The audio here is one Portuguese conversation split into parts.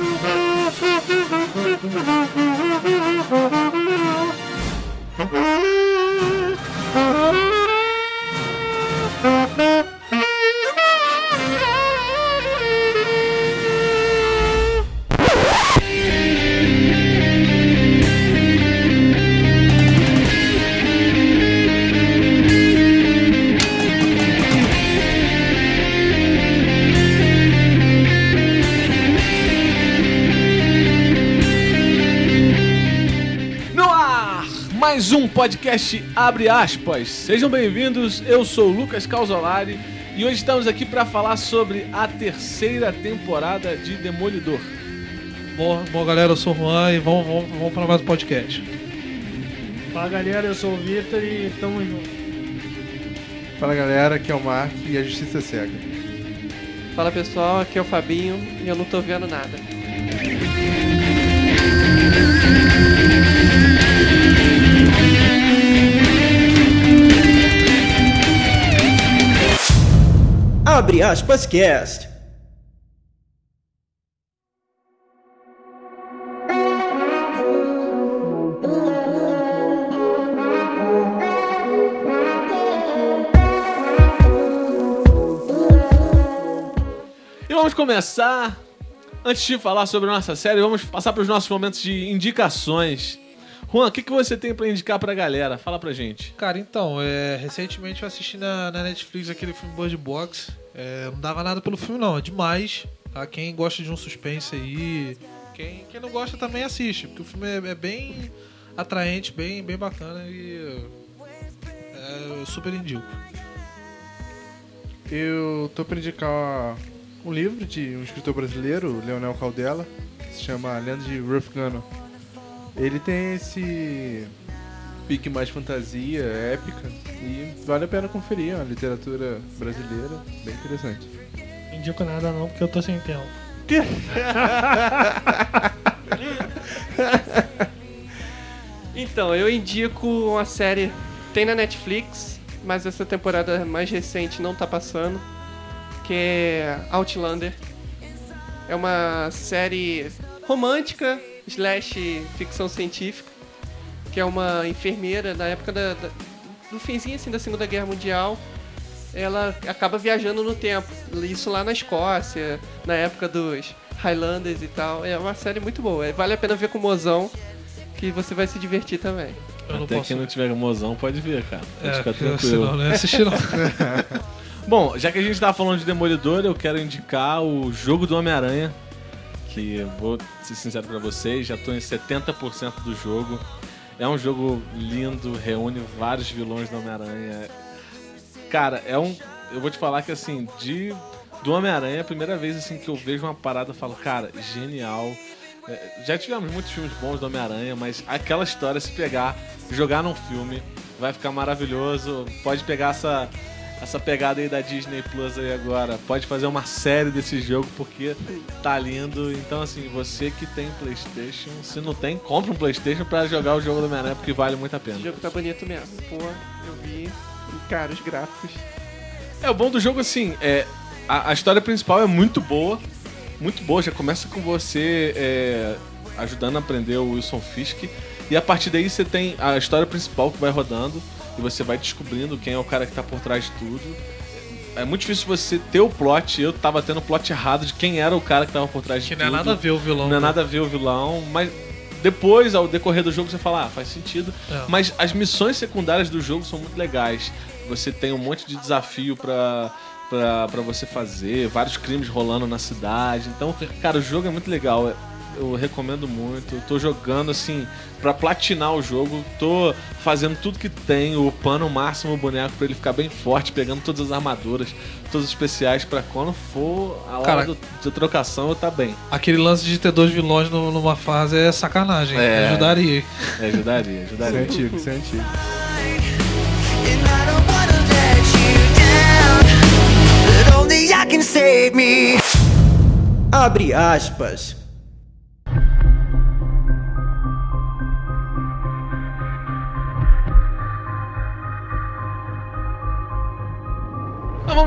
Mm-hmm. Podcast Abre Aspas. Sejam bem-vindos, eu sou o Lucas Calzolari e hoje estamos aqui para falar sobre a terceira temporada de Demolidor. Bom, bom, galera, eu sou o Juan e vamos, vamos, vamos para mais um podcast. Fala galera, eu sou o Victor e tamo junto. Fala galera, aqui é o Mark e a justiça é cega. Fala pessoal, aqui é o Fabinho e eu não tô vendo nada. Abre aspas cast. E vamos começar. Antes de falar sobre a nossa série, vamos passar para os nossos momentos de indicações. Juan, o que, que você tem para indicar pra galera? Fala pra gente. Cara, então, é, recentemente eu assisti na, na Netflix aquele filme Bird Box. É, não dava nada pelo filme, não, é demais. Tá? Quem gosta de um suspense aí, quem, quem não gosta também assiste, porque o filme é, é bem atraente, bem, bem bacana e é, eu super indico. Eu tô pra indicar um livro de um escritor brasileiro, Leonel Caldela, se chama A Lenda de Ruth Gunner. Ele tem esse pique mais fantasia, épica, e vale a pena conferir, é uma literatura brasileira bem interessante. Não indico nada não, porque eu tô sem tempo. Então, eu indico uma série, tem na Netflix, mas essa temporada mais recente não tá passando, que é Outlander. É uma série romântica, slash ficção científica, que é uma enfermeira na época da, da- do finzinho assim, da Segunda Guerra Mundial. Ela acaba viajando no tempo, isso lá na Escócia, na época dos Highlanders e tal. É uma série muito boa, é- vale a pena ver com o mozão, que você vai se divertir também. Eu não Até posso. quem não tiver mozão pode ver, cara. Pode É, ficar tranquilo. senão, não ia assistir não. Bom, já que a gente tava falando de Demolidor, eu quero indicar o jogo do Homem-Aranha. Que eu vou ser sincero pra vocês, já tô em 70% do jogo. É um jogo lindo, reúne vários vilões do Homem-Aranha. Cara, é um. Eu vou te falar que assim, de. Do Homem-Aranha, é a primeira vez assim que eu vejo uma parada e falo, cara, genial. É, Já tivemos muitos filmes bons do Homem-Aranha, mas aquela história, se pegar, jogar num filme, vai ficar maravilhoso. Pode pegar essa, essa pegada aí da Disney Plus aí agora. Pode fazer uma série desse jogo porque tá lindo. Então, assim, você que tem PlayStation, se não tem, compra um PlayStation pra jogar o jogo do Homem-Aranha porque vale muito a O pena. jogo tá bonito mesmo. Pô, eu vi. E, cara, os gráficos. É, o bom do jogo, assim, é. A, a história principal é muito boa. Muito boa. Já começa com você é, ajudando a aprender o Wilson Fisk. E a partir daí você tem a história principal que vai rodando. E você vai descobrindo quem é o cara que tá por trás de tudo. É muito difícil você ter o plot. Eu tava tendo o plot errado de quem era o cara que tava por trás de Que tudo. não é nada a ver o vilão. Não é né? nada a ver o vilão, mas depois, ao decorrer do jogo, você fala, ah, faz sentido. É. Mas as missões secundárias do jogo são muito legais. Você tem um monte de desafio pra, pra, pra você fazer, vários crimes rolando na cidade. Então, cara, o jogo é muito legal. Eu recomendo muito. Eu tô jogando assim pra platinar o jogo. Tô fazendo tudo que tem, upando o máximo o boneco pra ele ficar bem forte, pegando todas as armaduras, todos os especiais pra quando for a hora Cara, do- de trocação eu tá bem. Aquele lance de ter dois vilões no- numa fase é sacanagem. É. Ajudaria. hein? É, ajudaria, Isso é ajudaria. antigo, isso é antigo. And I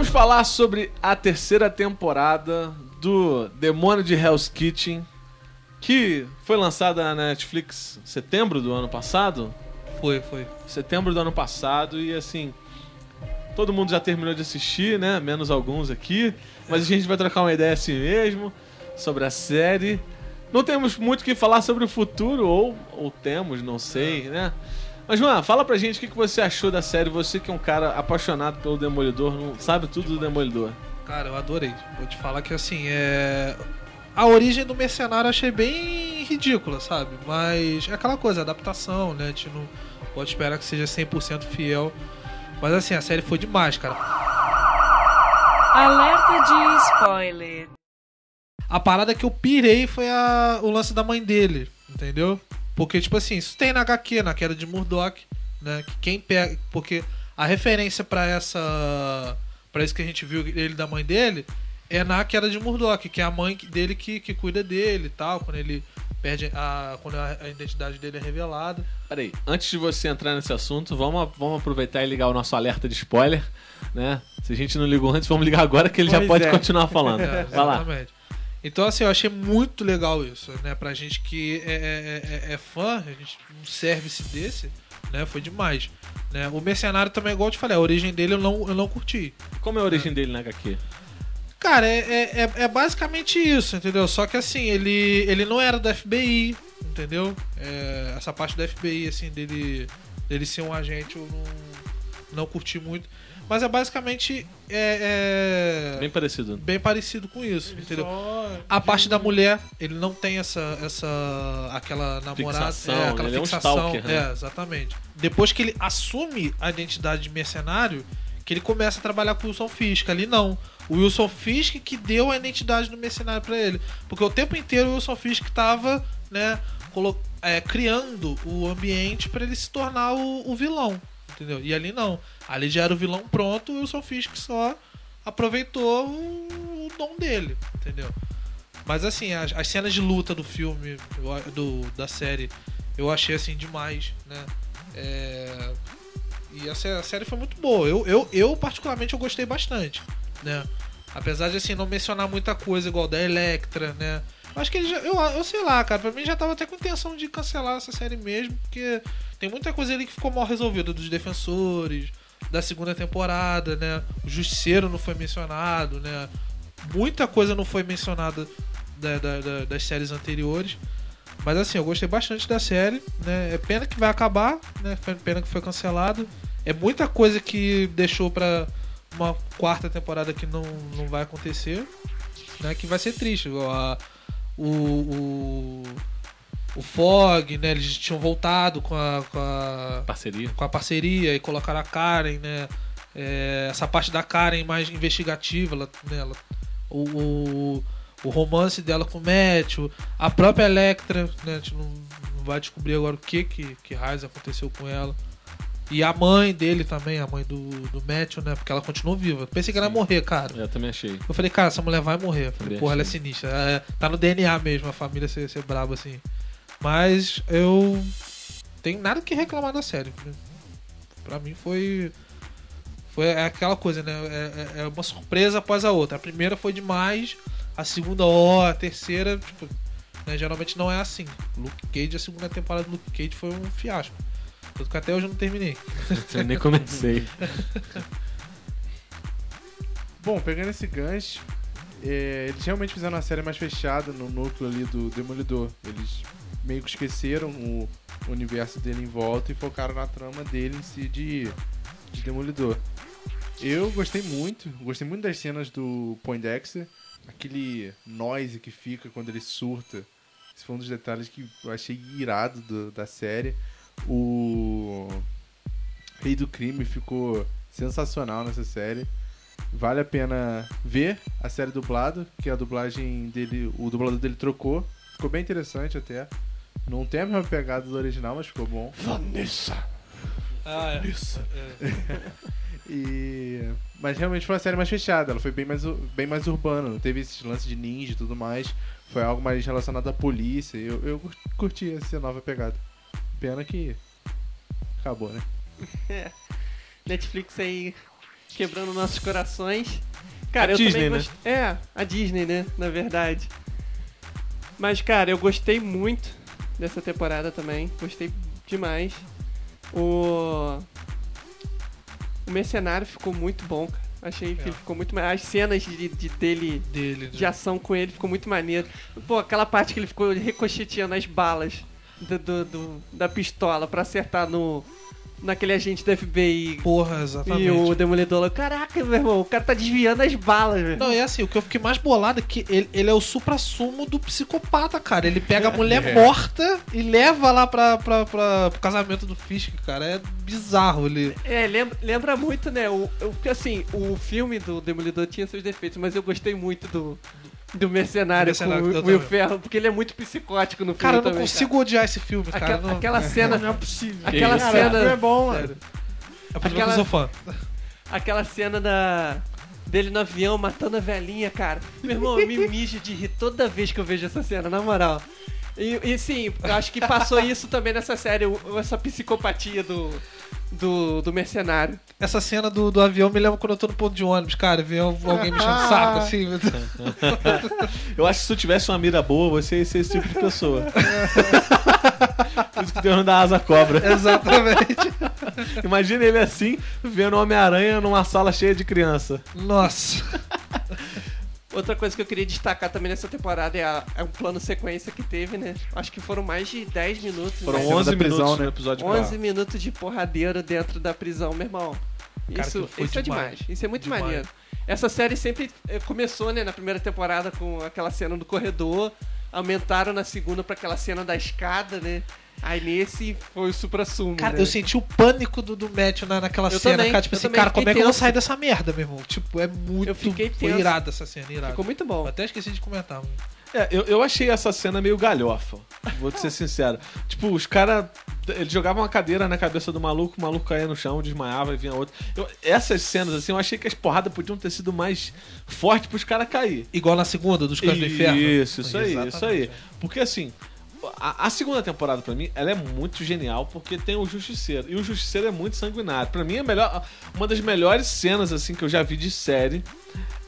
vamos falar sobre a terceira temporada do Demônio de Hell's Kitchen. que foi lançada na Netflix em setembro do ano passado. Foi, foi. Setembro do ano passado e assim. Todo mundo já terminou de assistir, né? Menos alguns aqui. Mas a gente vai trocar uma ideia assim mesmo sobre a série. Não temos muito o que falar sobre o futuro, ou, ou temos, não sei, né? Mas, João, fala pra gente o que que você achou da série. Você que é um cara apaixonado pelo Demolidor, não sabe tudo do Demolidor. Cara, eu adorei. Vou te falar que assim, é. A origem do mercenário eu achei bem ridícula, sabe? Mas é aquela coisa, adaptação, né? A gente não pode esperar que seja 100% fiel. Mas assim, a série foi demais, cara. Alerta de spoiler. A parada que eu pirei foi a- o lance da mãe dele, entendeu? Porque, tipo assim, isso tem na HQ, na queda de Murdoch, né? Que quem pega. Porque a referência pra essa. pra isso que a gente viu ele da mãe dele é na queda de Murdoch, que é a mãe dele que, que cuida dele e tal, quando ele perde a. quando a, identidade dele é revelada. Peraí, antes de você entrar nesse assunto, vamos, vamos aproveitar e ligar o nosso alerta de spoiler, né? Se a gente não ligou antes, vamos ligar agora que ele já Pois pode é. continuar falando. É, Vai lá. Então, assim, eu achei muito legal isso, né? Pra gente que é, é, é- é fã, a gente um service desse, né? Foi demais. Né? O Mercenário também, igual eu te falei, a origem dele eu não, eu não curti. Como é a origem dele na HQ? Cara, é, é, é- é basicamente isso, entendeu? Só que assim, ele, ele não era da FBI, entendeu? É, essa parte da FBI, assim, dele, dele ser um agente, eu não, não curti muito. Mas é basicamente é, é Bem parecido. bem parecido com isso, entendeu? Só A parte da mulher, ele não tem essa. essa aquela namorada. Fixação, é, aquela ele é um fixação. stalker, né? É, exatamente. Depois que ele assume a identidade de mercenário, que ele começa a trabalhar com o Wilson Fisk. Ali não. O Wilson Fisk que deu a identidade do mercenário pra ele. Porque o tempo inteiro o Wilson Fisk tava, né, colo- é, criando o ambiente pra ele se tornar o, o vilão. Entendeu? E ali não. Ali já era o vilão pronto, o Wilson Fisk só aproveitou o, o dom dele, entendeu? Mas assim, as, as cenas de luta do filme, do, da série, eu achei assim demais, né? É, E a, a série foi muito boa. Eu, eu, eu, particularmente, eu gostei bastante, né? Apesar de assim, não mencionar muita coisa igual da Electra, né? Acho que ele já. Eu, eu sei lá, cara. Pra mim já tava até com intenção de cancelar essa série mesmo, porque tem muita coisa ali que ficou mal resolvida dos defensores, da segunda temporada, né? O Justiceiro não foi mencionado, né? Muita coisa não foi mencionada da- da- da- das séries anteriores. Mas assim, eu gostei bastante da série, né? É pena que vai acabar, né? Foi pena que foi cancelado. É muita coisa que deixou pra uma quarta temporada que não, não vai acontecer, né? Que vai ser triste. a- o, o, o Fog, né? Eles tinham voltado com a, com a, Parceria. com a parceria e colocaram a Karen, né? É, essa parte da Karen mais investigativa, ela, né, ela- o, o, o romance dela com o Matthew, a própria Electra, né? A gente não, não vai descobrir agora o que que, que raios aconteceu com ela. E a mãe dele também, a mãe do, do Matthew, né? Porque ela continuou viva. Pensei que ela ia morrer, cara. Eu também achei. Eu falei, cara, essa mulher vai morrer. Eu falei, porra, ela é sinistra. É, tá no DNA mesmo, a família ser, ser braba assim. Mas eu tenho nada que reclamar da série. Pra mim foi. Foi aquela coisa, né? É, é- é uma surpresa após a outra. A primeira foi demais, a segunda, ó, a terceira, tipo, né, geralmente não é assim. Luke Cage, a segunda temporada do Luke Cage foi um fiasco. Tanto que até hoje eu não terminei. Eu nem comecei. Bom, pegando esse gancho, é, eles realmente fizeram uma série mais fechada no núcleo ali do Demolidor. Eles meio que esqueceram o universo dele em volta e focaram na trama dele em si de, de Demolidor. Eu gostei muito, gostei muito das cenas do Poindexter, aquele noise que fica quando ele surta. Esse foi um dos detalhes que eu achei irado do- da série. O Rei do Crime ficou sensacional nessa série. Vale a pena ver a série dublado, que a dublagem dele, o dublador dele trocou. Ficou bem interessante até. Não tem a mesma pegada do original, mas ficou bom. Vanessa. Ah, é. E mas realmente foi uma série mais fechada, ela foi bem mais bem mais urbana, não teve esse lance de ninja e tudo mais. Foi algo mais relacionado à polícia. Eu, eu cur- curti essa nova pegada. Pena que acabou, né? É. Netflix aí quebrando nossos corações. Cara, A eu Disney, também né? gost... É, a Disney, né? Na verdade. Mas, cara, eu gostei muito dessa temporada também. Gostei demais. O. O Mercenário ficou muito bom, cara. Achei que É. ficou muito mais. As cenas de, de- dele. Dele. De ação com ele ficou muito maneiro. Pô, aquela parte que ele ficou ricocheteando as balas do, do- do- da pistola pra acertar no. Naquele agente da FBI. Porra, exatamente. E o Demolidor lá, caraca, meu irmão, o cara tá desviando as balas, velho. Não, é assim, o que eu fiquei mais bolado é que ele, ele é o supra-sumo do psicopata, cara. Ele pega a mulher morta e leva lá pra, pra, pra, pro casamento do Fisk, cara. É bizarro. Ele... É, lembra, lembra muito, né? O, o- porque assim, o filme do Demolidor tinha seus defeitos, mas eu gostei muito do, do Mercenário, Mercenário, com o Will. Ferro, porque ele é muito psicótico no filme Cara, eu não também. consigo odiar esse filme, cara. cara. Aquela, Não- aquela cena. Não é possível. Aquela Cara, cena. filme é bom, mano. É por que aquela- eu sou fã. Aquela cena da. Dele no avião matando a velhinha, cara. Meu irmão, eu me mijo de rir toda vez que eu vejo essa cena, na moral. E, e sim, eu acho que passou isso também nessa série, essa psicopatia do, do, do mercenário. Essa cena do, do avião me lembra quando eu tô no ponto de ônibus, cara. Vem alguém me enchendo o saco, assim. meu Deus. Eu acho que se tu tivesse uma mira boa, você ia ser esse tipo de pessoa. Por isso que nome da asa cobra. Exatamente. Imagina ele assim, vendo o Homem-Aranha numa sala cheia de criança. Nossa. Outra coisa que eu queria destacar também nessa temporada é, a- é um plano sequência que teve, né? Acho que foram mais de 10 minutos. Foram né? cena 11 da prisão, minutos né? no episódio 11 4. minutos de porradeiro dentro da prisão, meu irmão. Cara, Isso, isso é demais. demais. Isso é muito Demais. maneiro. Essa série sempre eh, começou, né, na primeira temporada com aquela cena do corredor, aumentaram na segunda pra aquela cena da escada, né? Aí nesse foi o supra-sumo. Cara, né? eu senti o pânico do, do Matthew na, naquela Eu cena, também, cara. Tipo assim, também cara, fiquei como é que eu vou tenso. sair dessa merda, meu irmão? Tipo, é muito. Eu fiquei Foi tenso. irado essa cena, irado. Ficou muito bom. Eu até esqueci de comentar. mano. É, eu, eu achei essa cena meio galhofa. Vou te ser sincero. Tipo, os caras. Eles jogavam uma cadeira na cabeça do maluco, o maluco caía no chão, desmaiava e vinha outro. Eu- essas cenas, assim, eu achei que as porradas podiam ter sido mais fortes pros caras cair. Igual na segunda, dos Cães do Inferno. Isso, isso aí, Exatamente. isso aí. Porque assim, a, a segunda temporada pra mim, ela é muito genial porque tem o Justiceiro. E o Justiceiro é muito sanguinário. Pra mim, a melhor, uma das melhores cenas assim que eu já vi de série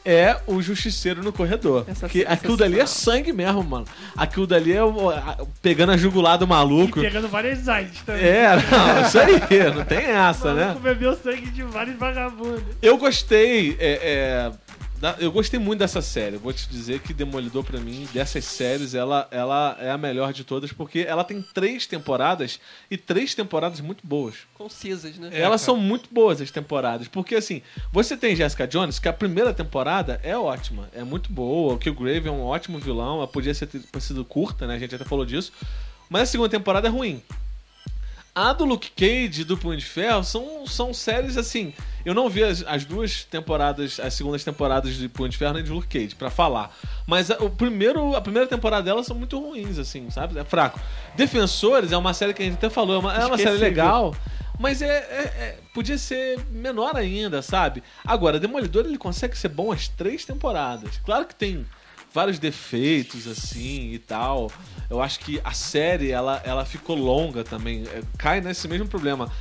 é o Justiceiro no corredor. Essa Porque cena é aquilo dali é sangue mesmo, mano. Aquilo dali é o- a- pegando a jugular do E maluco. pegando várias AIDS também. É, não, isso aí, não tem O essa, né? maluco bebeu sangue de vários vagabundos. Eu gostei, é, é, eu gostei muito dessa série. Vou te dizer que Demolidor pra mim, dessas séries, ela, ela é a melhor de todas porque ela tem três temporadas e três temporadas muito boas. Concisas, né? É, Elas cara. são muito boas as temporadas, porque assim, você tem Jessica Jones, que a primeira temporada é ótima, é muito boa, o Killgrave é um ótimo vilão, ela podia ser, ter sido curta, né? A gente até falou disso. Mas a segunda temporada é ruim. A do Luke Cage e do Punho de Ferro são, são séries assim. Eu não vi as, as duas temporadas, as segundas temporadas de Punho de Ferro nem de Luke Cage, pra falar. Mas a, o primeiro, a primeira temporada delas são muito ruins, assim, sabe? É fraco. Defensores é uma série que a gente até falou, é uma, é uma série legal. Mas é, é- é- podia ser menor ainda, sabe? Agora, Demolidor ele consegue ser bom as três temporadas. Claro que tem vários defeitos assim e tal. Eu acho que a série ela, ela ficou longa também. É, Cai nesse mesmo problema.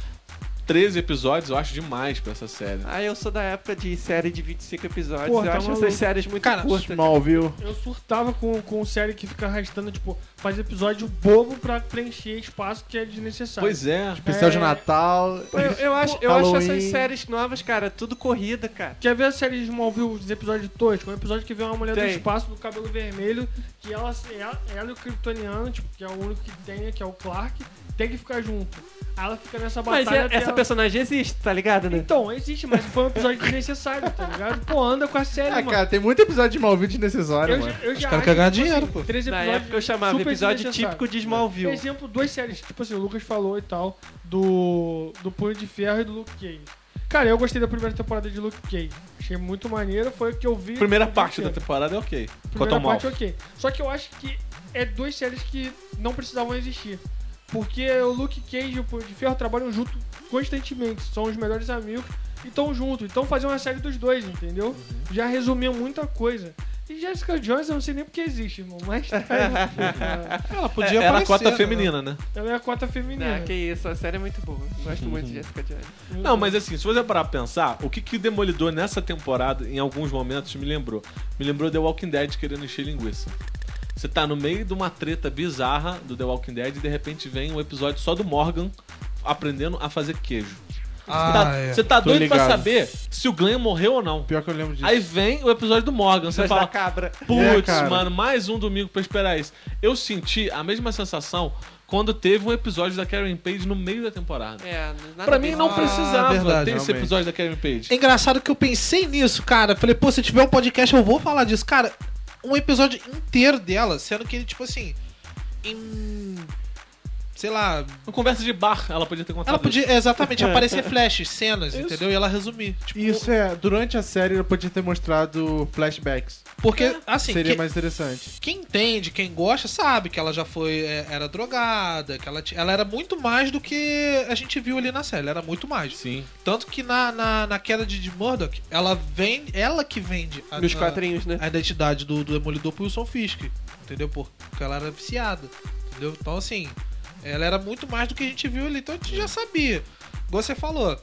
13 episódios eu acho demais pra essa série. Ah, eu sou da época de série de 25 episódios. Porra, eu tá acho maluco. essas séries muito Cara, curtas. Smallville. Eu surtava com, com série que fica arrastando, tipo, faz episódio bobo pra preencher espaço que é desnecessário. Pois é. Especial de É. Natal. Eu, eu acho, eu acho essas séries novas, cara, tudo corrida, cara. Quer ver a série de Smallville, os episódios toscos? Um episódio que vê uma mulher do Tem. espaço do cabelo vermelho, que ela, ela, ela e o Kryptoniano, tipo, que é o único que tem, que é o Clark, tem que ficar junto. Aí ela fica nessa Mas batalha. é- até essa ela- personagem existe, tá ligado, né? Então, existe, mas foi um episódio desnecessário, tá ligado? Pô, anda com a série, Ah, mano. cara, tem muito episódio de Smallville desnecessário, eu, mano. já- eu já caras acho querem ganhar que, tipo dinheiro, assim, pô. Três Na episódios época eu chamava super episódio típico de Smallville. Exemplo, duas séries, tipo assim, o Lucas falou e tal, do, do Punho de Ferro e do Luke Cage. Cara, eu gostei da primeira temporada de Luke Cage. Achei muito maneiro, foi o que eu vi. Primeira parte da temporada é ok. Primeira parte, Mouth. ok. Só que eu acho que é duas séries que não precisavam existir. Porque o Luke Cage e o Punho de Ferro trabalham junto constantemente. São os melhores amigos e estão juntos. Então fazer uma série dos dois, entendeu? Uhum. Já resumia muita coisa. E Jessica Jones eu não sei nem porque existe, irmão. Mas tá aí. Ela podia era a aparecer, cota né? feminina, né? Ela é a cota feminina. Ah, que isso, a série é muito boa. Gosto muito de Jessica Jones. Não, mas assim, se você parar pra pensar, o que que Demolidor nessa temporada, em alguns momentos, me lembrou? Me lembrou The Walking Dead querendo encher linguiça. Você tá no meio de uma treta bizarra do The Walking Dead e de repente vem um episódio só do Morgan aprendendo a fazer queijo. Ah, Você tá, é. você tá doido pra ligado. saber se o Glenn morreu ou não. Pior que eu lembro disso. Aí vem o episódio do Morgan, você fala, cabra. Putz, É, mano, mais um domingo pra esperar isso. Eu senti a mesma sensação quando teve um episódio da Karen Page no meio da temporada. É, Pra mim não Ah, precisava verdade, ter esse realmente. episódio da Karen Page. É engraçado que eu pensei nisso, cara. Falei, pô, se tiver um podcast eu vou falar disso. Cara, um episódio inteiro dela, sendo que ele, tipo assim, em. Sei lá. Uma conversa de bar, ela podia ter contado. Ela podia isso. exatamente aparecer flashes, cenas, Isso. entendeu? E ela resumir. Tipo, Isso é, durante a série eu podia ter mostrado flashbacks. Porque, assim, Seria que- mais interessante. quem entende, quem gosta, sabe que ela já foi. é, era drogada, que ela, ela era muito mais do que a gente viu ali na série. Ela era muito mais. Sim. Tanto que na, na, na queda de, de Murdoch, ela vende. Ela que vende a, Nos quadrinhos, né? a identidade do, do Demolidor pro Wilson Fisk. Entendeu? Porque ela era viciada. Entendeu? Então, assim, ela era muito mais do que a gente viu ali. Então a gente já sabia. Igual você falou.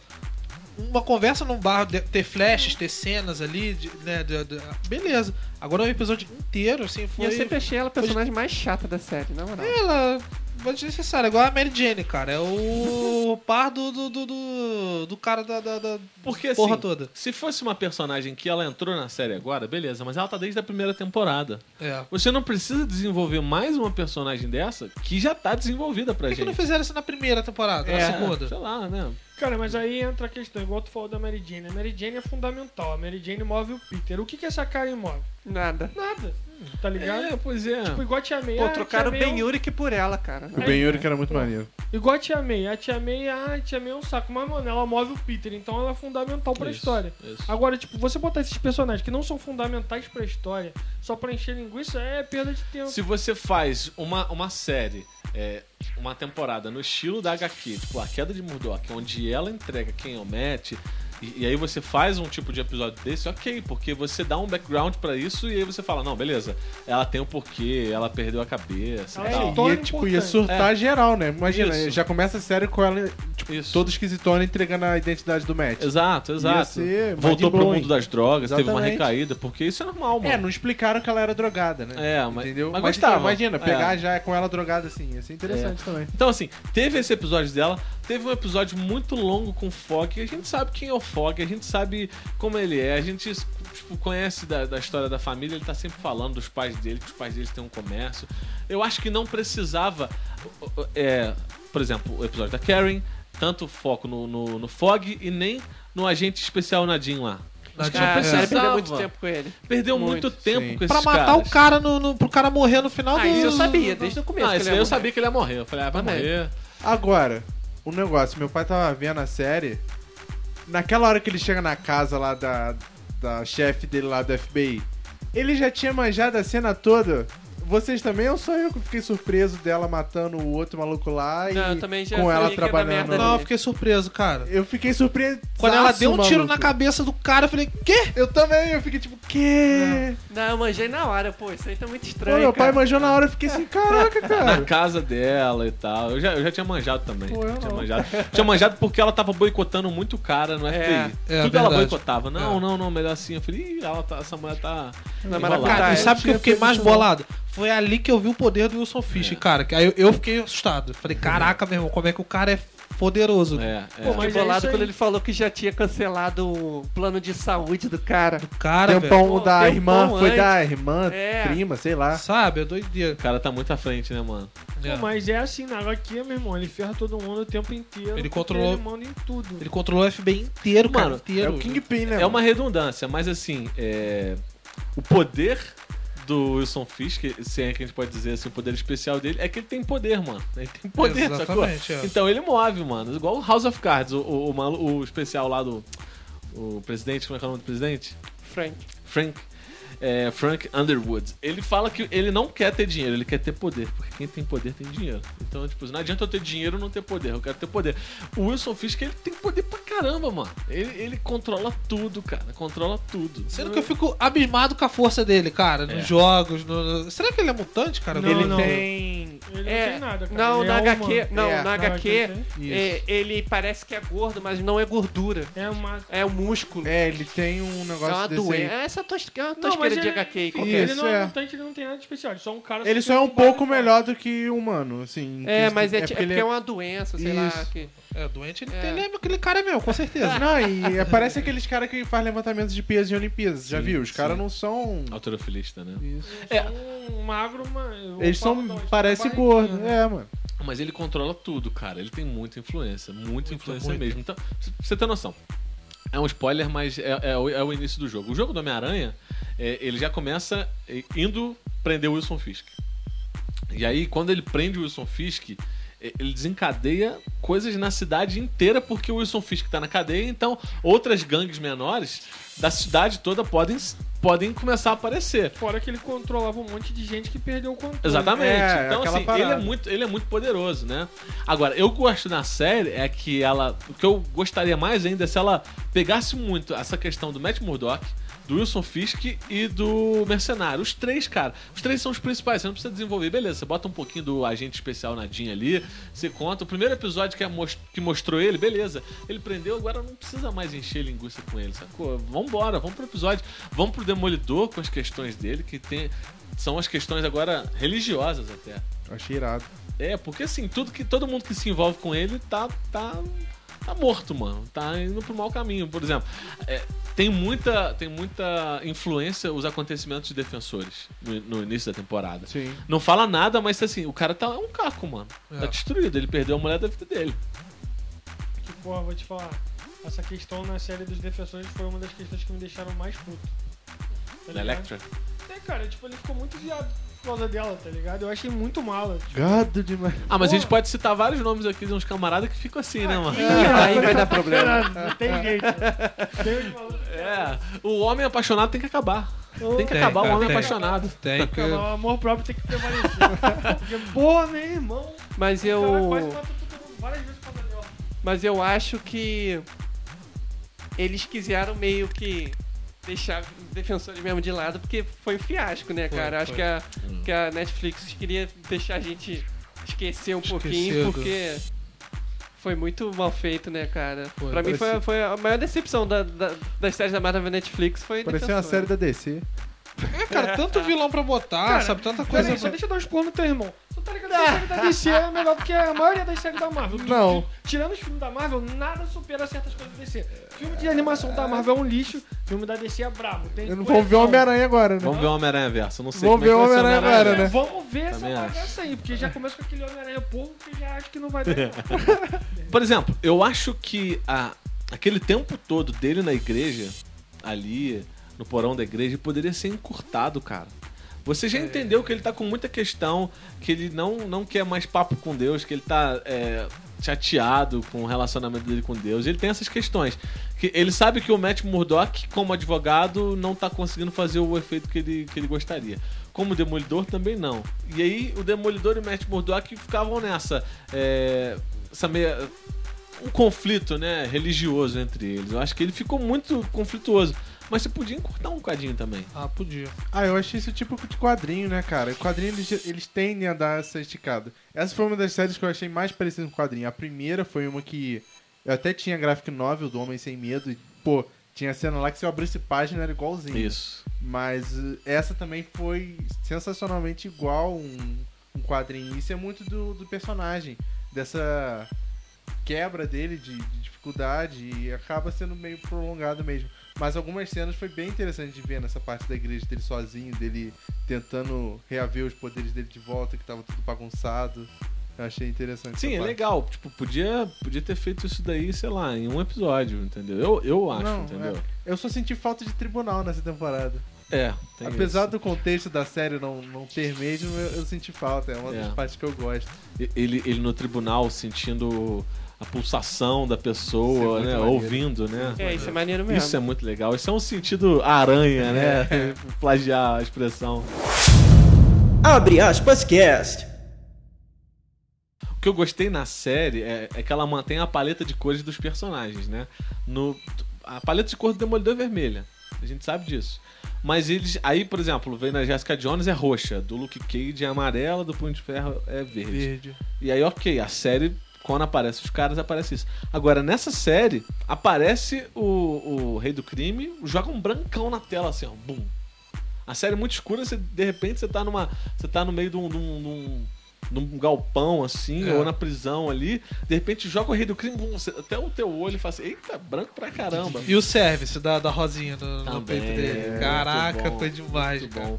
Uma conversa num bar, de- ter flashes, ter cenas ali, né? de- de- beleza. Agora um episódio inteiro, assim, E foi. eu sempre achei ela a personagem mais chata da série, na moral. Ela. Vou te necessário, igual a Mary Jane, cara. É o par do, do, do, do, do cara da, da, da Porque porra assim, toda. se fosse uma personagem que ela entrou na série agora, beleza, mas ela tá desde a primeira temporada. É. Você não precisa desenvolver mais uma personagem dessa que já tá desenvolvida pra Por que, que gente. não fizeram isso na primeira temporada? É, na segunda? Sei lá, né? Cara, mas aí entra a questão, igual tu falou da Mary Jane. A Mary Jane é fundamental. A Mary Jane move o Peter. O que, que essa Karen move? Nada. Nada. Tá ligado? É, pois é. Tipo, igual a Tia May. Pô, ah, trocaram o Ben é um- Yurik por ela, cara. O Ben Yuri que era muito maneiro. Igual a Tia May. A Tia May, ah, a Tia May é um saco. Mas, mano, ela move o Peter. Então ela é fundamental pra Isso, história. isso. Agora, tipo, você botar esses personagens que não são fundamentais pra história só pra encher linguiça é perda de tempo. Se você faz uma, uma série, é, uma temporada no estilo da HQ, tipo A Queda de Murdoch, onde ela entrega quem é o Matt, e, e aí você faz um tipo de episódio desse, ok, porque você dá um background pra isso e aí você fala, não, beleza, ela tem um porquê, ela perdeu a cabeça Ela e é tal. E é tipo, ia surtar geral, né? Imagina, Isso. já começa a série com ela, tipo, Isso. toda esquisitona entregando a identidade do Matt. Exato, exato. ser Voltou pro mundo das drogas, teve uma Exatamente. recaída, porque isso é normal, mano. É, não explicaram que ela era drogada, né? É, mas- Entendeu? mas Mas, gostava. Imagina, É. pegar já com ela drogada assim, ia ser interessante também. Então, assim, teve esse episódio dela, teve um episódio muito longo com o Fog, e a gente sabe quem é o Fog, a gente sabe como ele é, a gente tipo, conhece da, da história da família, ele tá sempre falando dos pais dele, que os pais deles têm um comércio. Eu acho que não precisava, é, por exemplo, o episódio da Karen, tanto foco no, no, no Fog e nem no agente especial Nadine lá. Os Nadine, caras Ah, a é. série perdeu muito tempo com ele. Perdeu muito, Muito, tempo sim. com esses Pra matar caras. o cara no, no- pro cara morrer no final Ah, do. isso eu sabia, desde o começo. Não, que isso ele aí ia eu morrer. sabia que ele ia morrer. Eu falei, ah, vai Também. morrer. Agora, um negócio, meu pai tava vendo a série. Naquela hora que ele chega na casa lá da, da chefe dele lá do FBI, ele já tinha manjado a cena toda. Vocês também ou só eu que fiquei surpreso dela matando o outro maluco lá Não, e eu também já com ela trabalhando? merda Não, eu fiquei surpreso, cara. Eu fiquei surpreso. Quando ela deu um tiro na cabeça do cara, eu falei, quê? Eu também, eu fiquei tipo, quê? Não, eu manjei na hora, pô. Isso aí tá muito Pô, estranho. meu pai cara. manjou na hora, eu fiquei assim, caraca, na cara. casa dela e tal. Eu já, eu já tinha manjado também. Pô, eu tinha não. manjado. tinha manjado porque ela tava boicotando muito o cara no FBI. É, é Tudo ela verdade. boicotava. Não, É. não, não, melhor assim. Eu falei, Ih, ela tá- essa mulher tá. Na enrolada. maracutaia. Cara, e sabe o que eu fiquei mais não. bolado? Foi ali que eu vi o poder do Wilson Fisk, cara. Que aí eu, fiquei assustado. Falei, caraca, meu irmão, como é que o cara é poderoso. É, é. Pô, mas é bolado isso aí. quando ele falou que já tinha cancelado o plano de saúde do cara. Cara, velho. Tempão Pô, da tempão irmã, foi antes. da irmã, É. prima, sei lá. Sabe? É doideira. O cara tá muito à frente, né, mano? É. Pô, mas é assim, na HQ, meu irmão, ele ferra todo mundo o tempo inteiro. Ele controlou- Ele manda em tudo. Ele controlou o FBI inteiro, cara. Mano, inteiro. É o Kingpin, né? É uma redundância, mas assim, é... o poder do Wilson Fisk, se é que a gente pode dizer assim, o poder especial dele, é que ele tem poder, mano. Ele tem poder, sacou? Exatamente, é. Então ele move, mano. Igual o House of Cards, o, o, o o especial lá do. O presidente, como é que é o nome do presidente? Frank. Frank. É, Frank Underwood. Ele fala que ele não quer ter dinheiro, ele quer ter poder. Porque quem tem poder tem dinheiro. Então, tipo, não adianta eu ter dinheiro e não ter poder. Eu quero ter poder. O Wilson Fisk, ele tem poder pra caramba, mano. Ele, ele controla tudo, cara. Controla tudo. Sendo que eu fico abismado com a força dele, cara, nos É. jogos. no- Será que ele é mutante, cara? Não, ele não. tem. Ele É, não tem nada, cara. não, Ele na é HQ, não, É, na na HQ, é, ele parece que é gordo, mas não é gordura. É uma. É o músculo. É, ele tem um É negócio uma desse doença. aí. Essa tos... é uma tosqueira de ele, HQ qualquer. ele não é é. mutante, ele não tem nada de especial. Ele é só um cara. Ele só é tem um pouco melhor do que humano, assim. É, mas é, é porque, é uma doença, sei lá. É, doente, ele, É. ele é aquele cara meu, com certeza. Não, e parece aqueles caras que faz levantamentos de peso em Olimpíadas, já viu? Os caras não são. Alterofilista, né? Isso. É. Um magro, mas. Eles são. Parece gordo. É, mano. Mas ele controla tudo, cara. Ele tem muita influência, muita influência muita. mesmo. Então, pra você ter noção. É um spoiler, mas é, é o, é o início do jogo. O jogo do Homem-Aranha, é, ele já começa é, indo prender o Wilson Fisk. E aí, quando ele prende o Wilson Fisk, é, ele desencadeia coisas na cidade inteira porque o Wilson Fisk tá na cadeia, então outras gangues menores da cidade toda podem, podem começar a aparecer. Fora que ele controlava um monte de gente que perdeu o controle. Exatamente. É, então, assim, parada. ele é, muito, ele é muito poderoso, né? Agora, eu gosto na série é que ela. O que eu gostaria mais ainda é se ela pegasse muito essa questão do Matt Murdock, do Wilson Fisk e do Mercenário. Os três, cara. Os três são os principais. Você não precisa desenvolver. Beleza, você bota um pouquinho do agente especial Nadinha ali, você conta. O primeiro episódio que, é mos- que mostrou ele, beleza. Ele prendeu, agora não precisa mais encher linguiça com ele, sacou? Vambora, vamos pro episódio. Vamos pro Demolidor com as questões dele, que tem. São as questões agora religiosas até. Achei irado. É, porque assim, tudo que todo mundo que se envolve com ele tá tá tá morto, mano. Tá indo pro mau caminho. Por exemplo, é, tem muita tem muita influência os acontecimentos de defensores no, no início da temporada. Sim. Não fala nada, mas assim, o cara tá é um caco, mano. Tá É. destruído, ele perdeu a mulher da vida dele. Que porra, vou te falar. Essa questão na série dos defensores foi uma das questões que me deixaram mais puto. Tá? Electra. É, cara, tipo, ele ficou muito viado causa dela, tá ligado? Eu achei muito mala. Tipo, Gado demais. Ah, mas a gente pode citar vários nomes aqui de uns camaradas que ficam assim, né, mano? Aí vai dar problema. Não tem jeito. Malucos. É, o homem apaixonado tem que acabar. Tem que Tem, acabar o homem tem. apaixonado. Tem. Cara, o amor próprio tem que prevalecer. Porque, porra, meu irmão. Mas eu. matou todo mundo várias vezes por causa dela. Mas eu acho que. Eles quiseram meio que deixar os defensores mesmo de lado, porque foi um fiasco, né, cara? Acho foi. que a, que a Netflix queria deixar a gente esquecer um pouquinho, Esquecido. porque foi muito mal feito, né, cara? Foi. pra mim foi, foi a maior decepção da, da- das séries da Marvel Netflix foi Parecia uma série da DC. É, cara, tanto vilão pra botar, Cara, sabe? Tanta Peraí, coisa. só deixa eu dar uns porros no teu irmão. Tu tá ligado que a série da DC é melhor do que a maioria das séries da Marvel. Não. Tirando os filmes da Marvel, nada supera certas coisas da DC. Filme de animação da Marvel é um lixo, filme da DC é brabo. Tem Eu não coesão. vou ver o Homem-Aranha agora, né? Vamos ver o Homem-Aranha verso. Eu não sei Vamos como é ver que o Homem-Aranha agora, É, né? Vamos ver essa Também acho. bagaça aí, porque já começa com aquele Homem-Aranha porco que já acho que não vai dar. Por exemplo, eu acho que a, aquele tempo todo dele na igreja, ali, no porão da igreja, poderia ser encurtado, cara. Você já entendeu que ele tá com muita questão, que ele não, não quer mais papo com Deus, que ele tá é, chateado com o relacionamento dele com Deus. Ele tem essas questões. Que ele sabe que o Matt Murdock, como advogado, não tá conseguindo fazer o efeito que ele, que ele gostaria. Como Demolidor, também não. E aí, o Demolidor e o Matt Murdock ficavam nessa. É, essa meia, um conflito, né, religioso entre eles. Eu acho que ele ficou muito conflituoso. Mas você podia encurtar um bocadinho também. Ah, podia. Ah, eu achei isso tipo de quadrinho, né, cara? Quadrinho, eles, eles tendem a dar essa esticada. Essa foi uma das séries que eu achei mais parecida com quadrinho. A primeira foi uma que eu até tinha graphic novel do Homem Sem Medo e, pô, tinha cena lá que se eu abrisse página era igualzinho. Isso. Mas uh, essa também foi sensacionalmente igual um, um quadrinho. Isso é muito do, do personagem, dessa quebra dele de, de dificuldade e acaba sendo meio prolongado mesmo. Mas algumas cenas foi bem interessante de ver nessa parte da igreja dele sozinho, dele tentando reaver os poderes dele de volta, que tava tudo bagunçado. Eu achei interessante. Sim, é parte. legal. Tipo, podia, podia ter feito isso daí, sei lá, em um episódio, entendeu? Eu, eu acho, Não, entendeu? Eu só senti falta de tribunal nessa temporada. É, tem Apesar isso. do contexto da série não, não ter mesmo, eu, eu senti falta. É uma É. das partes que eu gosto. Ele, ele no tribunal sentindo a pulsação da é pessoa, muito né? maneiro. Ouvindo, né? É, isso é maneiro mesmo. Isso é muito legal. Isso é um sentido aranha, né? É. Plagiar a expressão. Abre aspas cast. O que eu gostei na série é, é que ela mantém a paleta de cores dos personagens, né? No, a paleta de cor do Demolidor é vermelha. A gente sabe disso. Mas eles. Aí, por exemplo, vem na Jessica Jones é roxa, do Luke Cage é amarela, do Punho de Ferro é verde. Verde. E aí, ok, a série, quando aparece os caras, aparece isso. Agora, nessa série, aparece o, o Rei do Crime, joga um brancão na tela, assim, ó, bum. A série é muito escura, você, de repente você tá numa. Você tá no meio de um. de um- de um- de um galpão assim, É. ou na prisão ali, de repente joga o rei do crime, bum, você- até o teu olho fala assim, eita, branco pra caramba. E o service da, da Rosinha no, no Também, peito dele. Caraca, bom, foi demais, muito cara. bom.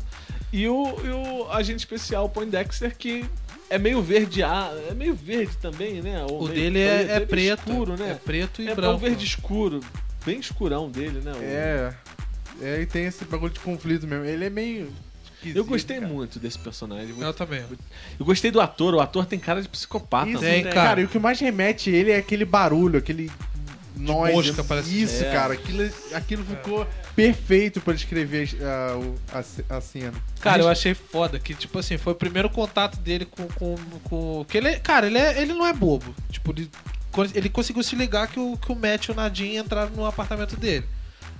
E o, e o agente especial Poindexter, que é meio verde, ah, é meio verde também, né? Ou O meio dele é, é bem preto. escuro, né? É preto e É, é branco. um verde escuro, bem escurão dele, né? O- É. É, e tem esse bagulho de conflito mesmo. Ele é meio. Eu gostei cara. muito desse personagem. Eu também. Eu gostei do ator, o ator tem cara de psicopata. Isso. Tem, cara. cara. E o que mais remete ele é aquele barulho, aquele. Noise. mosca, parece. Isso, É. cara. Aquilo, aquilo ficou perfeito pra descrever ah, a, ce- a cena. Cara, eu achei foda que, tipo assim, foi o primeiro contato dele com. com, com que ele, cara, ele, é- ele não é bobo. Tipo, ele, ele conseguiu se ligar que o, que o Matt e o Nadine entraram no apartamento dele.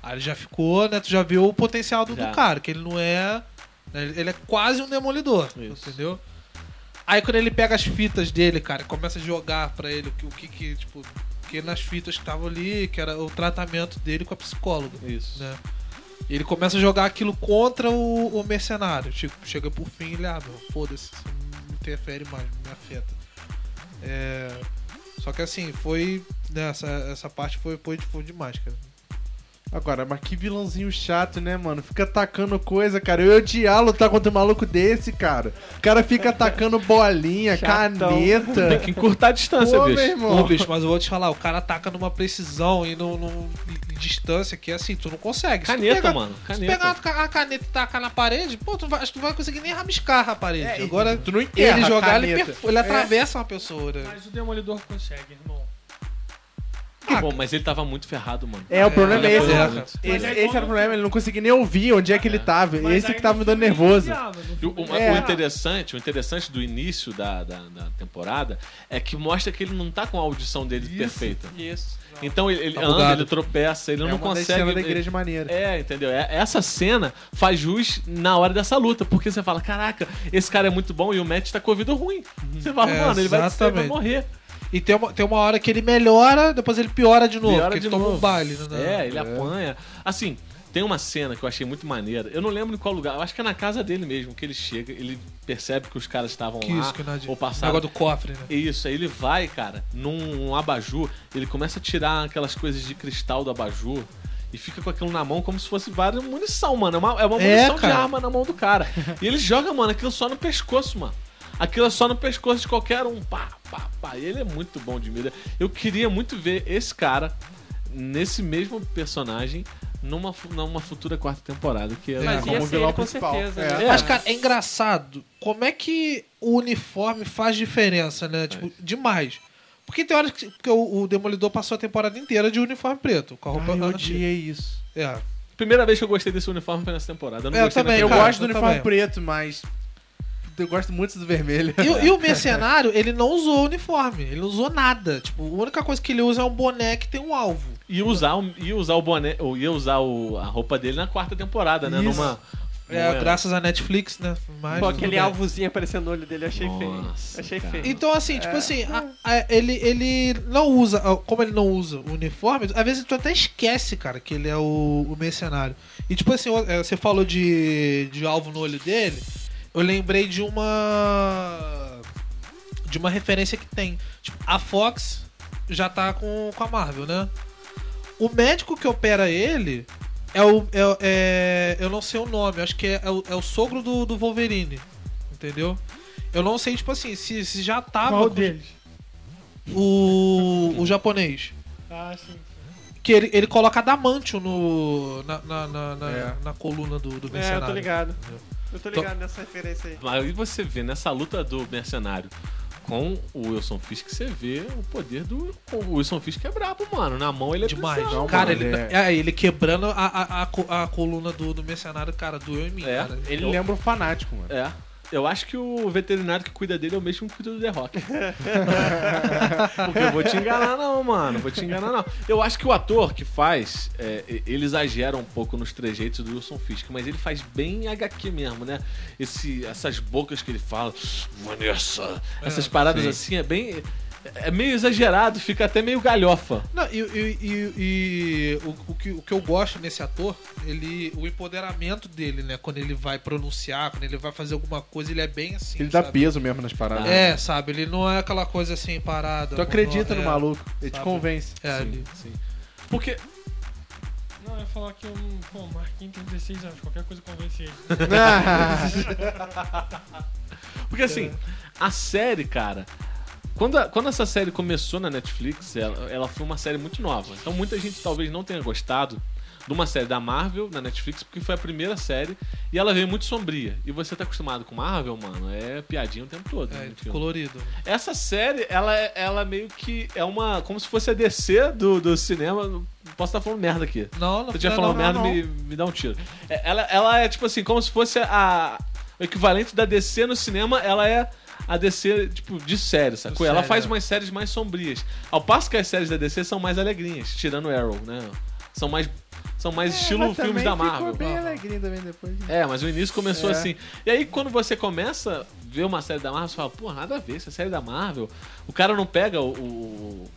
Aí ele já ficou, né? Tu já viu o potencial do, do cara, que ele não é. né, Ele é quase um demolidor, Isso. entendeu? Aí quando ele pega as fitas dele, cara, começa a jogar pra ele o que, o que, que tipo. Que nas fitas que estavam ali, que era o tratamento dele com a psicóloga Isso. né? Ele começa a jogar aquilo contra o, o mercenário. Tipo, chega por fim e ele, ah, meu, foda-se, isso não interfere mais, não me afeta. É, Só que assim, foi. Né, essa, essa parte foi, foi, foi demais, cara. Agora, mas que vilãozinho chato, né, mano? Fica atacando coisa, cara. Eu ia odiar lutar contra um maluco desse, cara. O cara fica atacando bolinha, Chatão. Tem caneta. que encurtar a distância, Pô, bicho. meu irmão. Ô, bicho, mas eu vou te falar, o cara ataca numa precisão e num, num- em distância que assim, tu não consegue. Se Caneta, pegar- mano. Se tu Caneta. pegar a ca- a caneta e tacar na parede, pô, tu, vai, acho que tu não vai conseguir nem rabiscar a parede. É, Agora, tu não enterra ele jogar, ele, caneta. ele atravessa uma pessoa. né? Mas o Demolidor consegue, irmão. Ah, Bom, mas ele tava muito ferrado, mano. É, o problema é É, esse. é, né? cara. Esse, aí esse era o problema, ele não conseguia nem ouvir onde é que ele tava. Mas esse que tava me dando ele nervoso. O, ele o É. interessante, o interessante do início da, da, da temporada é que mostra que ele não tá com a audição dele Isso. perfeita. Isso. Então ele, ele Tá anda, ele tropeça, ele é não consegue. cenas da ele- igreja maneira. É, entendeu? É- Essa cena faz jus na hora dessa luta, porque você fala, caraca, esse cara é muito bom e o Matt tá com ouvido ruim. Você fala, É, mano, ele vai, ele vai morrer. E tem uma, tem uma hora que ele melhora, depois ele piora de novo, Piora porque de ele toma novo. um baile. Né? É, ele apanha. Assim, tem uma cena que eu achei muito maneira. Eu não lembro em qual lugar, eu acho que é na casa dele mesmo, que ele chega, ele percebe que os caras estavam lá. isso, que não ou O passaram. negócio do cofre, né? Isso, aí ele vai, cara, num abajur, ele começa a tirar aquelas coisas de cristal do abajur e fica com aquilo na mão como se fosse várias munição, mano. É uma, é uma É, munição de cara. arma na mão do cara. E ele joga, mano, aquilo só no pescoço, mano. Aquilo é só no pescoço de qualquer um. Pá, pá, pá. E ele é muito bom de mira. Eu queria muito ver esse cara nesse mesmo personagem numa, numa futura quarta temporada. Que é Mas como ia ser vilão principal. certeza. É. né? Mas, cara, é engraçado como é que o uniforme faz diferença, né? Tipo, demais. Porque tem horas que porque o, o Demolidor passou a temporada inteira de uniforme preto, com a roupa Ai, eu antiga. odiei isso. É. Primeira vez que eu gostei desse uniforme foi nessa temporada. Eu não É, eu também, Eu cara, gosto do eu uniforme também. preto, mas. Eu gosto muito do vermelho. E, o- e o mercenário, ele não usou uniforme, ele não usou nada. Tipo, a única coisa que ele usa é um boné que tem um alvo. Ia usar, o- ia usar o boné, ou ia usar o- a roupa dele na quarta temporada, né? Isso. Numa. É, graças à Netflix, né? Mas, Pô, aquele bem. alvozinho aparecendo no olho dele, achei Nossa, feio. Achei cara. feio. Então, assim, tipo assim, a- a- ele, ele não usa, como ele não usa o uniforme, às vezes tu até esquece, cara, que ele é o, o mercenário. E tipo assim, é, você falou de, de alvo no olho dele, eu lembrei de uma. de uma referência que tem. Tipo, a Fox já tá com, com a Marvel, né? O médico que opera ele é o. É, é- eu não sei o nome, acho que é, é o, é o sogro do, do Wolverine. Entendeu? Eu não sei, tipo assim, se, se já tava. Qual deles? O, o japonês. Ah, sim. Que ele, ele coloca adamantium no, na, na, na, na- É. na coluna do, do É, mercenário. eu tô ligado. Eu tô ligado nessa referência aí. Mas aí você vê nessa luta do mercenário com o Wilson Fisk, você vê o poder do. O Wilson Fisk é brabo, mano. Na mão ele é Demais. bizarro, cara, mano. ele, é. é, ele quebrando a, a, a, a coluna do, do mercenário, cara, doeu em mim, É. cara. Ele Eu- lembra o fanático, mano. É. Eu acho que o veterinário que cuida dele é o mesmo que cuida do The Rock. Porque eu vou te enganar, não, mano. Vou te enganar, não. Eu acho que o ator que faz, é, ele exagera um pouco nos trejeitos do Wilson Fisk, mas ele faz bem HQ mesmo, né? Esse, essas bocas que ele fala, Vanessa, essas paradas assim, é bem. É meio exagerado, fica até meio galhofa. Não, e, e- e- e o, o que, o que eu gosto nesse ator, ele, o empoderamento dele, né? Quando ele vai pronunciar, quando ele vai fazer alguma coisa, ele é bem assim. Ele dá sabe? peso mesmo nas paradas. É, sabe? Ele não é aquela coisa assim parada. Tu acredita no é, maluco, ele te sabe? convence. É, Sim, ele- sim. Porque. Não, eu ia falar que eu não. Pô, o Marquinhos tem 16 anos, qualquer coisa convence ele. Porque assim, a série, cara. Quando, a- quando essa série começou na Netflix, ela, ela foi uma série muito nova. Então muita gente talvez não tenha gostado de uma série da Marvel na Netflix, porque foi a primeira série e ela veio muito sombria. E você tá acostumado com Marvel, mano, é piadinha o tempo todo. é, no filme. colorido. Essa série, ela, é- ela meio que é uma. como se fosse a DC do, do cinema. Posso estar falando merda aqui. Não, não Se eu estiver não, falando merda, não. Me, me dá um tiro. É, Ela, ela é tipo assim, como se fosse a. O equivalente da DC no cinema, ela é a DC, tipo, de série, sacou? Ela faz é. umas séries mais sombrias. Ao passo que as séries da DC são mais alegrinhas, tirando Arrow, né? São mais. São mais estilo É, Mas filmes da ficou Marvel. bem alegrinho também depois. né? É, mas o início começou É. assim. E aí, quando você começa a ver uma série da Marvel, você fala, pô, nada a ver, essa série da Marvel. O cara não pega o, o-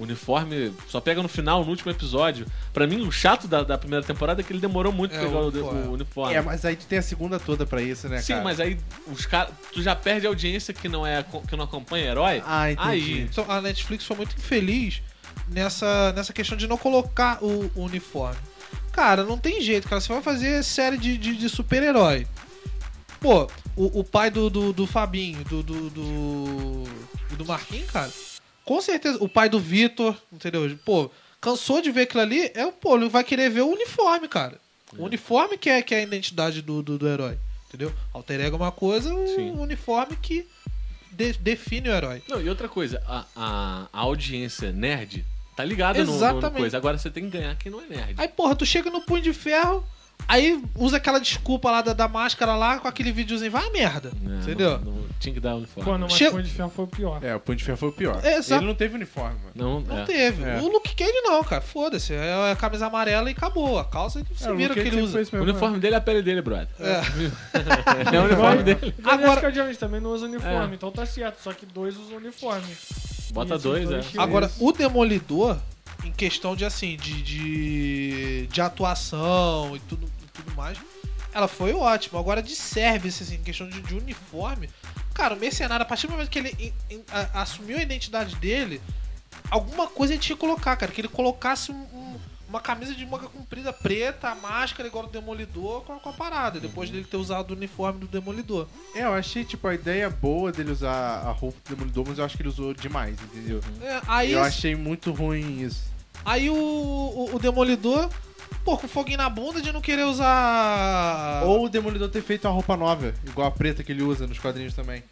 o uniforme, só pega no final, no último episódio. Pra mim, o chato da, da primeira temporada é que ele demorou muito pra É, pegar o o, uniforme. o uniforme. É, mas aí tu tem a segunda toda pra isso, né, Sim, cara? mas aí os caras. Tu já perde a audiência que não, é, que não acompanha herói. Ah, entendi. Aí. Então, a Netflix foi muito infeliz nessa, nessa questão de não colocar o, o uniforme. Cara, não tem jeito, cara. Você vai fazer série de, de, de super-herói. Pô, o, o pai do, do, do Fabinho, do, do, do, do Marquinhos, cara, com certeza. O pai do Vitor, entendeu? Pô, cansou de ver aquilo ali, é, pô, ele vai querer ver o uniforme, cara. O uniforme que é, que é a identidade do, do, do herói, entendeu? Alter ego é uma coisa, o Sim. uniforme que de- define o herói. Não, e outra coisa, a, a, a audiência nerd tá ligada no, no Exatamente. coisa. Agora você tem que ganhar quem não é nerd. Aí, porra, tu chega no Punho de Ferro, aí usa aquela desculpa lá da, da máscara lá com aquele videozinho, vai a merda. Não, entendeu? Não, não, tinha que dar uniforme. Pô, não, mas Che- Punho de Ferro foi o pior. É, o Punho de Ferro foi o pior. É. Ele não teve uniforme, mano. Não, Não é. teve. É. O Luke Cage não, cara. Foda-se. É a camisa amarela e acabou. A calça ele se É, o vira que ele usa. O mesmo, uniforme dele é a pele dele, brother. É. É o uniforme dele. Agora... Jones também não usa uniforme, É. então tá certo. Só que dois usam uniforme. Bota E dois, dois é. Agora, o Demolidor, em questão de assim, de, de, de atuação e tudo, e tudo mais, ela foi ótima. Agora, de service, assim, em questão de, de uniforme, cara, o mercenário, a partir do momento que ele em- em- a- assumiu a identidade dele, alguma coisa ele tinha que colocar, cara. Que ele colocasse um- uma camisa de manga comprida preta, a máscara igual do Demolidor com a, com a parada, depois dele ter usado o uniforme do Demolidor. É, eu achei, tipo, a ideia boa dele usar a roupa do Demolidor, mas eu acho que ele usou demais, entendeu? É, aí Eu achei muito ruim isso. Aí o, o, o Demolidor, pô, com foguinho na bunda de não querer usar. Ou o Demolidor ter feito uma roupa nova, igual a preta que ele usa nos quadrinhos também.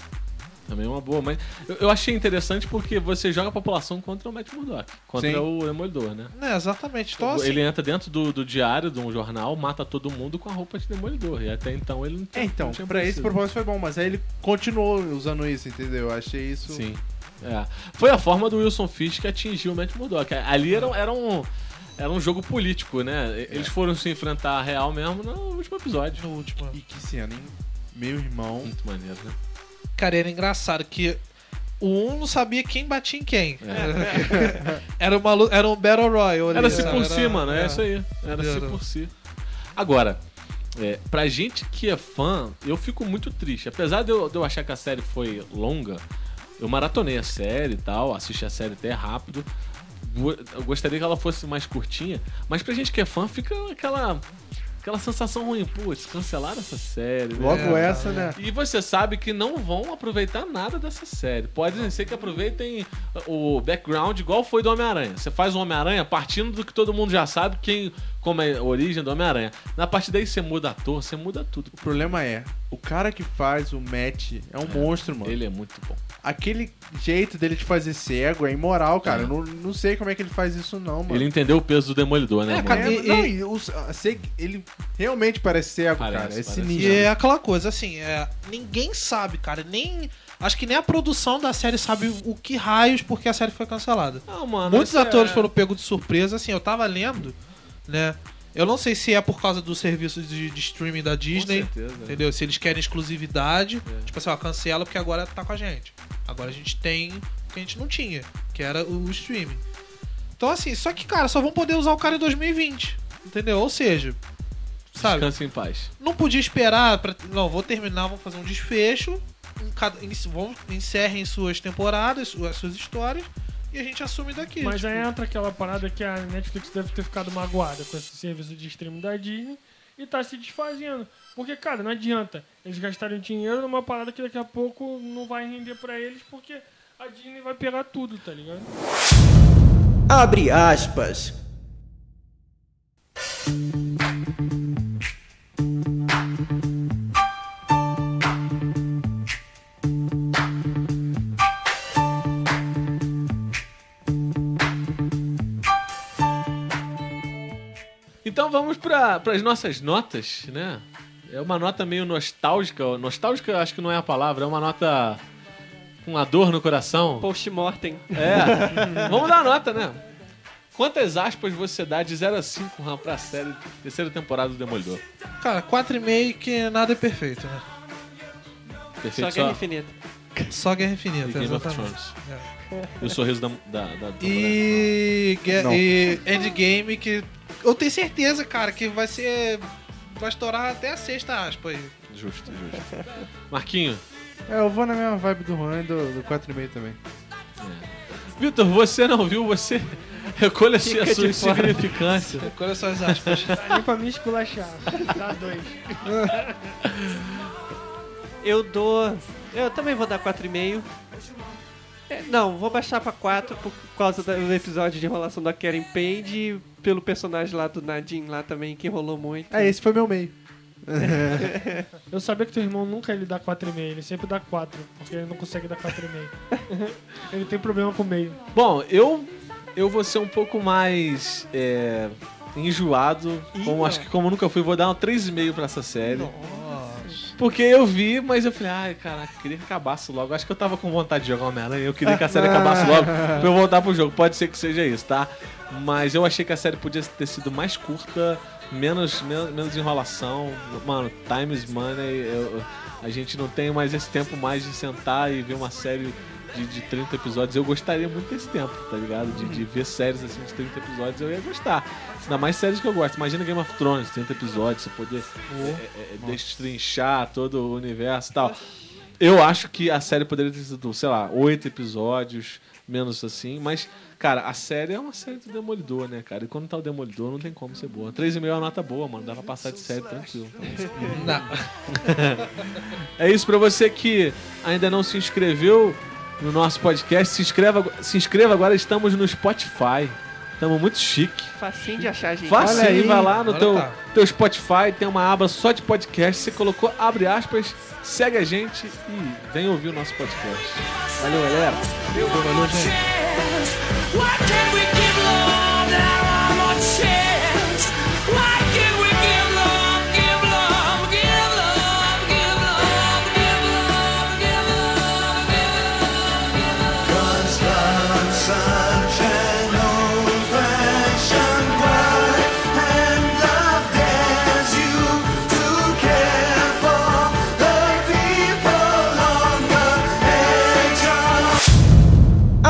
Também é uma boa, mas eu, eu achei interessante porque você joga a população contra o Matt Murdock, contra Sim. o Demolidor, né? É, exatamente. Então, assim, Ele entra dentro do, do diário de um jornal, mata todo mundo com a roupa de Demolidor. E até então ele não É, então, não pra esse propósito foi bom, mas aí ele continuou usando isso, entendeu? Eu achei isso. Sim. É. Foi a forma do Wilson Fisk que atingiu o Matt Murdock. Ali era, era um. Era um jogo político, né? Eles foram se enfrentar real mesmo no último episódio. no último. E que cena, hein? Meu irmão. Muito maneiro, né? Cara, era engraçado que o um não sabia quem batia em quem. É. era, uma, era um Battle Royale. ali, Era se por si, mano. É, isso aí. Era se por si. Agora, é, pra gente que é fã, eu fico muito triste. Apesar de eu, de eu achar que a série foi longa, eu maratonei a série e tal, assisti a série até rápido. Eu gostaria que ela fosse mais curtinha, mas pra gente que é fã, fica aquela. Aquela sensação ruim, putz, cancelaram essa série. né? Logo É, essa, né? E você sabe que não vão aproveitar nada dessa série. Pode ser que aproveitem o background igual foi do Homem-Aranha. Você faz o Homem-Aranha partindo do que todo mundo já sabe, quem, como é a origem do Homem-Aranha. Na partir daí você muda ator, você muda tudo. O problema é, o cara que faz o Matt é um monstro, mano. Ele é muito bom. Aquele jeito dele de fazer cego é imoral, cara. Eu não, não sei como é que ele faz isso, não, mano. Ele entendeu o peso do Demolidor, né, É, mano? cara, É, e- não, e- os- ele realmente parece cego, Parece, cara. É parece. sinistro. E é aquela coisa, assim, é, ninguém sabe, cara. Nem. Acho que nem a produção da série sabe o que raios porque a série foi cancelada. Não, mano. Muitos é- atores foram pegos de surpresa, assim, eu tava lendo, né? Eu não sei se é por causa do serviço de, de streaming da Disney, certeza. É. entendeu? Se eles querem exclusividade, tipo assim, ó, cancela porque agora tá com a gente. Agora a gente tem o que a gente não tinha, que era o, o streaming. Então, assim, só que, cara, só vão poder usar o cara em 2020, entendeu? Ou seja, sabe? Descanse em paz. não podia esperar pra. Não, vou terminar, vou fazer um desfecho. Em cada, em, vão, encerrem suas temporadas, suas, suas histórias. E a gente assume daqui. Mas tipo, aí entra aquela parada que a Netflix deve ter ficado magoada com esse serviço de streaming da Disney e tá se desfazendo. Porque, cara, não adianta eles gastarem dinheiro numa parada que daqui a pouco não vai render pra eles porque a Disney vai pegar tudo, tá ligado? Abre aspas. Então vamos para as nossas notas, né? É uma nota meio nostálgica. Nostálgica acho que não é a palavra, é uma nota com a dor no coração. Post-mortem. É. Vamos dar a nota, né? Quantas aspas você dá de 0 a 5, Ram, pra série terceira temporada do Demolidor? Cara, 4,5 que nada é perfeito, né? Só Perfeito Guerra só. Infinita. Só Guerra E Infinita, Game of exatamente. Thrones. É. E o sorriso da, da, da E, Gue- Não. e Endgame que eu tenho certeza, cara, que vai ser. Vai estourar até a sexta aspa aí. Justo, justo. Marquinho, É, eu vou na mesma vibe do Juan e do, do 4,5 também. Vitor, você não viu, você recolha a sua insignificância. Olha só as aspas. Tá nem pra me esculachar. Dá dois. Eu dou. Eu também vou dar 4,5. É, não, vou baixar pra 4 por causa do episódio de enrolação da Karen Page e pelo personagem lá do Nadine lá também, que rolou muito. É, esse foi meu meio. Eu sabia que teu irmão nunca ele dá 4,5, ele sempre dá 4, porque ele não consegue dar 4,5. ele tem problema com o meio. Bom, eu eu vou ser um pouco mais é, enjoado. Como, acho que como nunca fui, vou dar um 3,5 pra essa série. Porque eu vi, mas eu falei, ai, caraca, queria que acabasse logo. Acho que eu tava com vontade de jogar Homem-Aranha. Eu queria que a série acabasse logo pra eu voltar pro jogo. Pode ser que seja isso, tá? Mas eu achei que a série podia ter sido mais curta, menos, menos, menos enrolação. Mano, time is money. Eu- a gente não tem mais esse tempo mais de sentar e ver uma série de, de 30 episódios. Eu gostaria muito desse tempo, tá ligado? De, de ver séries assim de 30 episódios, eu ia gostar. Ainda mais séries que eu gosto. Imagina Game of Thrones, 30 episódios, você poder é, é, destrinchar todo o universo e tal. Eu acho que a série poderia ter sido, sei lá, oito episódios, menos assim, mas, cara, a série é uma série do Demolidor, né, cara? E quando tá o Demolidor, não tem como ser boa. 3,5 é uma nota boa, mano. Dá pra passar de série tranquilo. Então, Não. é isso pra você que ainda não se inscreveu no nosso podcast. Se inscreva, se inscreva agora, estamos no Spotify. Estamos muito chique. Facinho de achar, gente. Facinho, aí, vai lá no agora teu, tá. teu Spotify, tem uma aba só de podcast. Você colocou, abre aspas, segue a gente e vem ouvir o nosso podcast. Valeu, galera. Valeu, gente.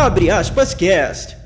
Abre aspas cast.